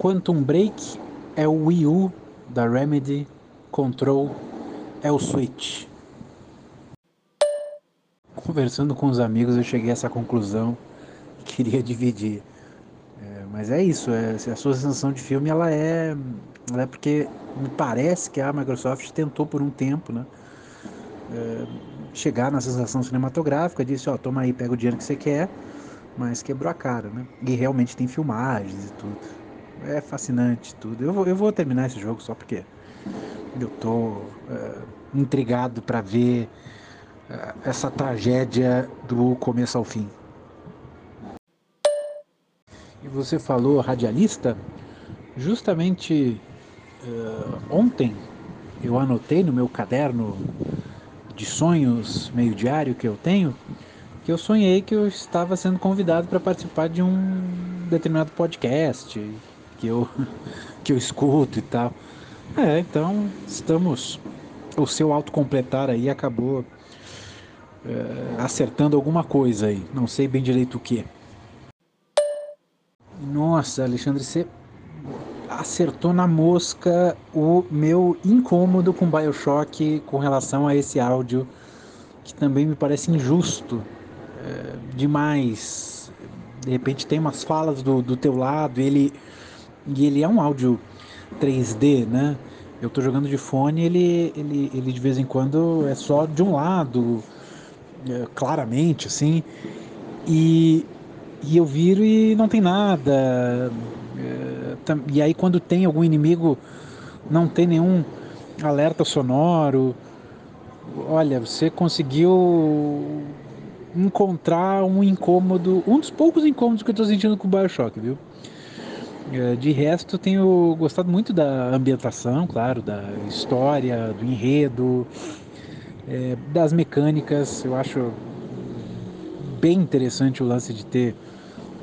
Quantum Break é o Wii U da Remedy, Control é o Switch. Conversando com os amigos, eu cheguei a essa conclusão e queria dividir. É, mas é isso, é, a sua sensação de filme ela é, ela é porque me parece que a Microsoft tentou por um tempo, né? É, chegar na sensação cinematográfica, disse, ó, toma aí, pega o dinheiro que você quer, mas quebrou a cara, né? E realmente tem filmagens e tudo. É fascinante tudo. Eu vou, eu vou terminar esse jogo só porque eu tô é, intrigado para ver é, essa tragédia do começo ao fim. E você falou radialista? Justamente uh, ontem eu anotei no meu caderno de sonhos meio diário que eu tenho que eu sonhei que eu estava sendo convidado para participar de um determinado podcast que eu que eu escuto e tal. É, então estamos o seu autocompletar aí acabou é, acertando alguma coisa aí, não sei bem direito o que. Nossa, Alexandre, você acertou na mosca o meu incômodo com Bioshock com relação a esse áudio, que também me parece injusto é, demais. De repente tem umas falas do, do teu lado, ele, e ele é um áudio 3D, né? Eu tô jogando de fone, ele, ele, ele de vez em quando é só de um lado, é, claramente, assim. E, e eu viro e não tem nada. É, e aí quando tem algum inimigo, não tem nenhum alerta sonoro. Olha, você conseguiu encontrar um incômodo, um dos poucos incômodos que eu estou sentindo com o Bioshock, viu? É, de resto, tenho gostado muito da ambientação, claro, da história, do enredo, é, das mecânicas. Eu acho bem interessante o lance de ter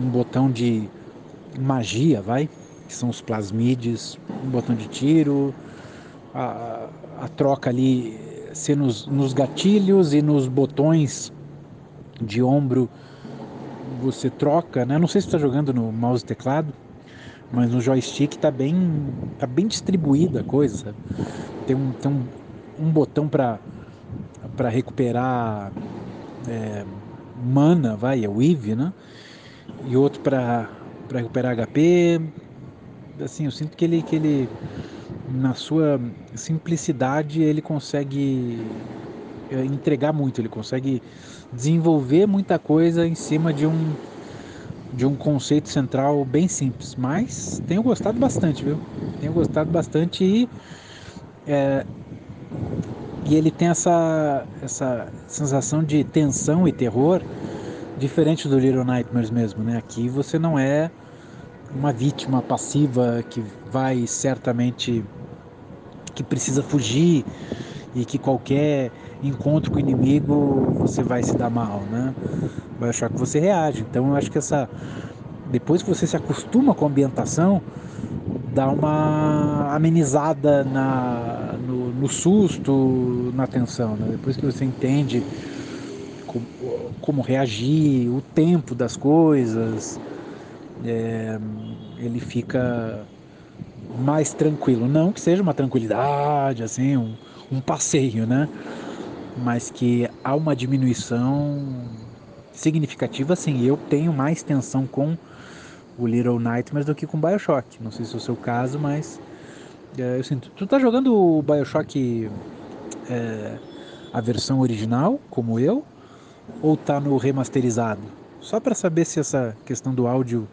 um botão de magia, vai, que são os plasmides, um botão de tiro, a, a troca ali ser nos, nos gatilhos e nos botões de ombro você troca, né? Não sei se está jogando no mouse e teclado, mas no joystick tá bem, tá bem distribuída a coisa? Tem um, tem um, um botão para para recuperar é, mana, vai, é IV, né? E outro para para recuperar HP. Assim, eu sinto que ele que ele na sua simplicidade ele consegue é, entregar muito, ele consegue desenvolver muita coisa em cima de um de um conceito central bem simples, mas tenho gostado bastante, viu? Tenho gostado bastante e é, e ele tem essa essa sensação de tensão e terror diferente do Little Nightmares mesmo, né? Aqui você não é uma vítima passiva que vai certamente que precisa fugir e que qualquer encontro com o inimigo você vai se dar mal, né? Vai achar que você reage. Então eu acho que essa depois que você se acostuma com a ambientação, dá uma amenizada na, no, no susto, na tensão. Né? Depois que você entende como, como reagir, o tempo das coisas, é, ele fica mais tranquilo. Não que seja uma tranquilidade, assim, um, um passeio, né? Mas que há uma diminuição significativa, assim. Eu tenho mais tensão com o Little Nightmares do que com Bioshock. Não sei se é o seu caso, mas é, eu sinto. Tu tá jogando o Bioshock é, a versão original, como eu, ou tá no remasterizado? Só para saber se essa questão do áudio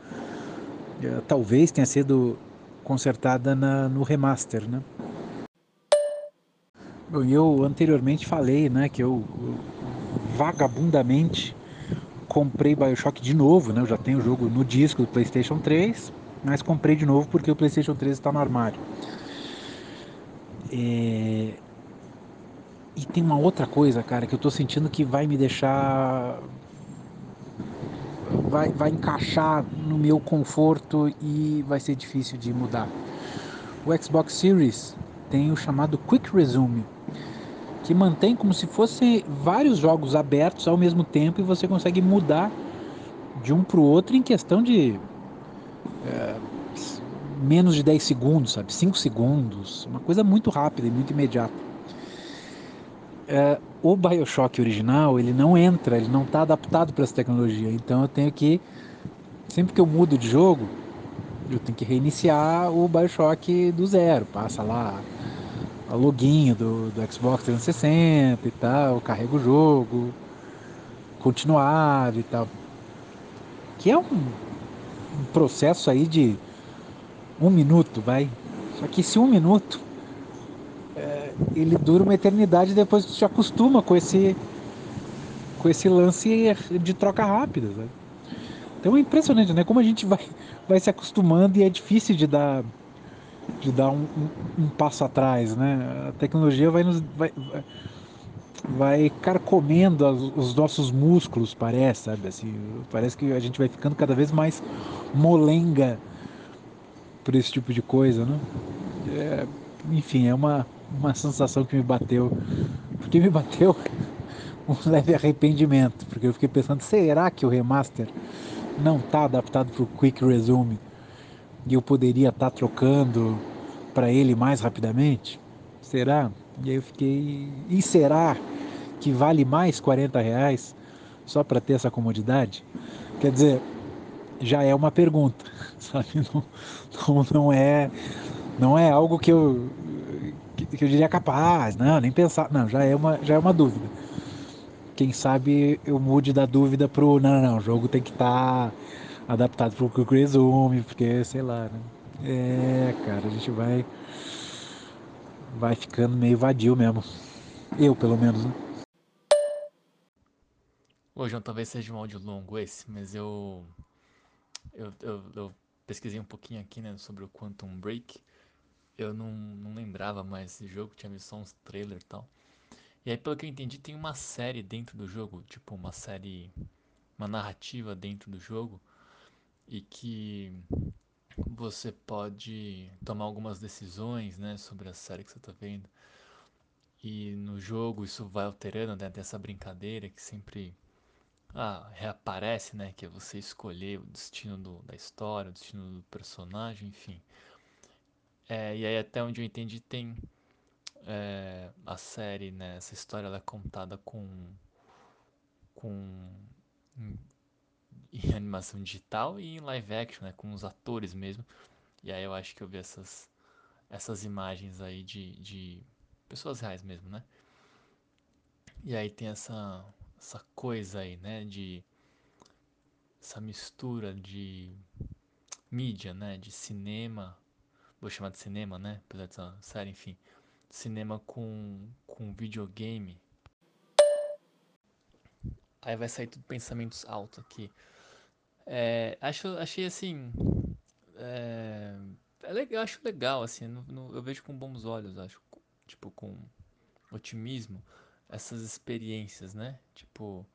é, talvez tenha sido consertada na, no remaster, né? Eu anteriormente falei, né, que eu, eu vagabundamente comprei Bioshock de novo, né? Eu já tenho o jogo no disco do PlayStation 3, mas comprei de novo porque o PlayStation 3 está no armário. É... E tem uma outra coisa, cara, que eu tô sentindo que vai me deixar. Vai, vai encaixar no meu conforto e vai ser difícil de mudar. O Xbox Series tem o chamado Quick Resume, que mantém como se fosse vários jogos abertos ao mesmo tempo e você consegue mudar de um para o outro em questão de é, menos de 10 segundos, sabe? 5 segundos, uma coisa muito rápida e muito imediata. É, o Bioshock original, ele não entra, ele não está adaptado para essa tecnologia, então eu tenho que, sempre que eu mudo de jogo, eu tenho que reiniciar o Bioshock do zero, passa lá a login do, do Xbox 360 e tal, carrega o jogo, continuar e tal. Que é um, um processo aí de um minuto, vai. Só que esse um minuto é, ele dura uma eternidade depois que tu se acostuma com esse com esse lance de troca rápida. Sabe? Então é impressionante, né? Como a gente vai, vai se acostumando e é difícil de dar de dar um, um, um passo atrás, né? A tecnologia vai nos vai, vai carcomendo os nossos músculos, parece, sabe? Assim, parece que a gente vai ficando cada vez mais molenga por esse tipo de coisa, né? É, enfim, é uma, uma sensação que me bateu, porque me bateu um leve arrependimento, porque eu fiquei pensando, será que o remaster não está adaptado para o Quick Resume e eu poderia estar tá trocando para ele mais rapidamente? Será? E aí eu fiquei, e será que vale mais 40 reais só para ter essa comodidade? Quer dizer, já é uma pergunta, sabe? Não, não, não, é, não é algo que eu, que, que, eu diria capaz, não, nem pensar, não, já é uma, já é uma dúvida. Quem sabe eu mude da dúvida pro, não, não, não o jogo tem que estar tá adaptado pro Quick Resume, porque, sei lá, né? É, cara, a gente vai, vai ficando meio vadio mesmo. Eu, pelo menos, né? Ô, João, talvez seja um áudio longo esse, mas eu eu, eu, eu, pesquisei um pouquinho aqui, né, sobre o Quantum Break. Eu não, não lembrava mais esse jogo, tinha visto só uns trailers e tal. E aí, pelo que eu entendi, tem uma série dentro do jogo, tipo uma série, uma narrativa dentro do jogo, e que você pode tomar algumas decisões, né, sobre a série que você está vendo. E no jogo isso vai alterando, né, dessa brincadeira que sempre ah, reaparece, né? Que é você escolher o destino do, da história, o destino do personagem, enfim. É, e aí até onde eu entendi tem é, a série, né? Essa história ela é contada com com em, animação digital e em live action, né? Com os atores mesmo. E aí eu acho que eu vi essas essas imagens aí de, de pessoas reais mesmo, né? E aí tem essa essa coisa aí, né, de essa mistura de mídia, né, de cinema, vou chamar de cinema, né, apesar dessa série, enfim, cinema com com videogame. Aí vai sair tudo pensamentos altos aqui. É, acho, achei assim, é, é legal, acho legal assim, no, no, eu vejo com bons olhos, acho, tipo com otimismo essas experiências, né? Tipo,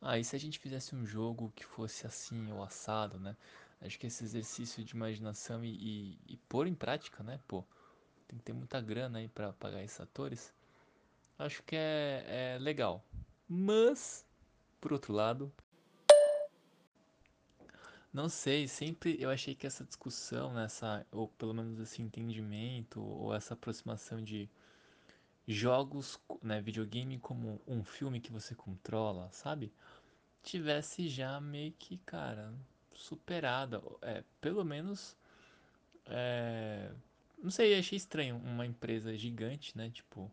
ah, e se a gente fizesse um jogo que fosse assim ou assado, né? Acho que esse exercício de imaginação e, e, e pôr em prática, né? Pô, tem que ter muita grana aí para pagar esses atores. Acho que é, é legal. Mas, por outro lado, não sei, sempre eu achei que essa discussão, nessa, ou pelo menos esse entendimento, ou essa aproximação de jogos, né, videogame como um filme que você controla, sabe? Tivesse já meio que, cara, superada. É, pelo menos. É, não sei, achei estranho uma empresa gigante, né? Tipo.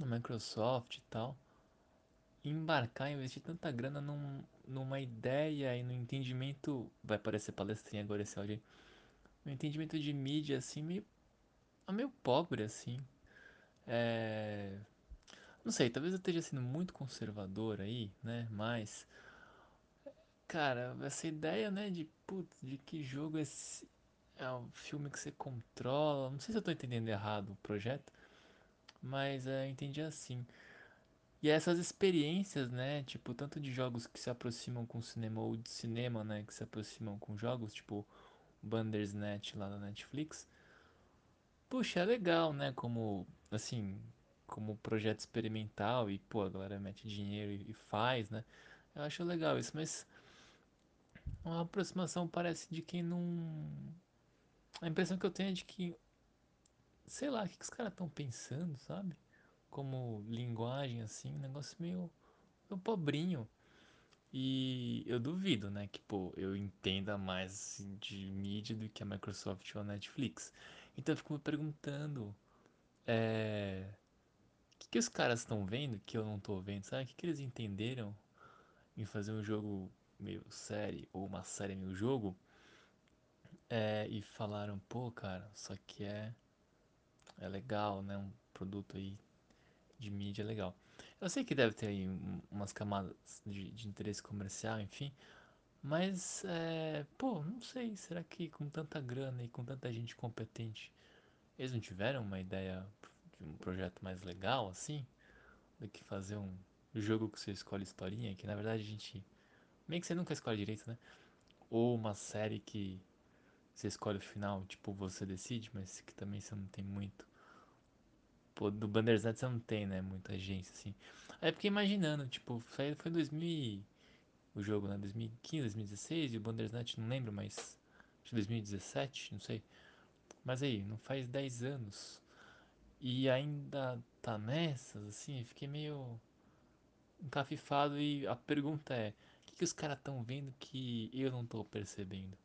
A Microsoft e tal. Embarcar, investir tanta grana num, numa ideia e no entendimento. Vai parecer palestrinha agora esse áudio aí. No entendimento de mídia, assim, meio. meio pobre, assim. É, não sei, talvez eu esteja sendo muito conservador aí, né? Mas, cara, essa ideia, né, de putz, de que jogo é esse é um filme que você controla. Não sei se eu tô entendendo errado o projeto, mas é, eu entendi assim. E essas experiências, né, tipo, tanto de jogos que se aproximam com cinema ou de cinema, né, que se aproximam com jogos, tipo Bandersnatch lá na Netflix. Puxa, é legal, né, como assim, como projeto experimental e, pô, a galera mete dinheiro e, e faz, né? Eu acho legal isso, mas uma aproximação parece de quem não A impressão que eu tenho é de que, sei lá, o que, que os caras estão pensando, sabe? Como linguagem, assim, um negócio meio, meio pobrinho. E eu duvido, né, que, pô, eu entenda mais assim, de mídia do que a Microsoft ou a Netflix. Então eu fico me perguntando, é... O que, que os caras estão vendo que eu não tô vendo, sabe? O que, que eles entenderam em fazer um jogo meio série ou uma série meio jogo é, e falaram, pô, cara, só que é, é legal, né? Um produto aí de mídia legal. Eu sei que deve ter aí um- umas camadas de, de interesse comercial, enfim, mas, é, pô, não sei, será que com tanta grana e com tanta gente competente, eles não tiveram uma ideia de um projeto mais legal, assim, do que fazer um jogo que você escolhe historinha, que na verdade a gente, meio que você nunca escolhe direito, né? Ou uma série que você escolhe o final, tipo, você decide, mas que também você não tem muito. Pô, do Bandersnatch não tem, né? Muita agência, assim. Aí eu fiquei imaginando, tipo, foi, foi 2000 e- o jogo, né? 2015, 2016 e o Bandersnatch, não lembro, mas acho que 2017, não sei. Mas aí, não faz 10 anos. E ainda tá nessas, assim, fiquei meio encafifado e a pergunta é, o que, que os caras estão vendo que eu não tô percebendo?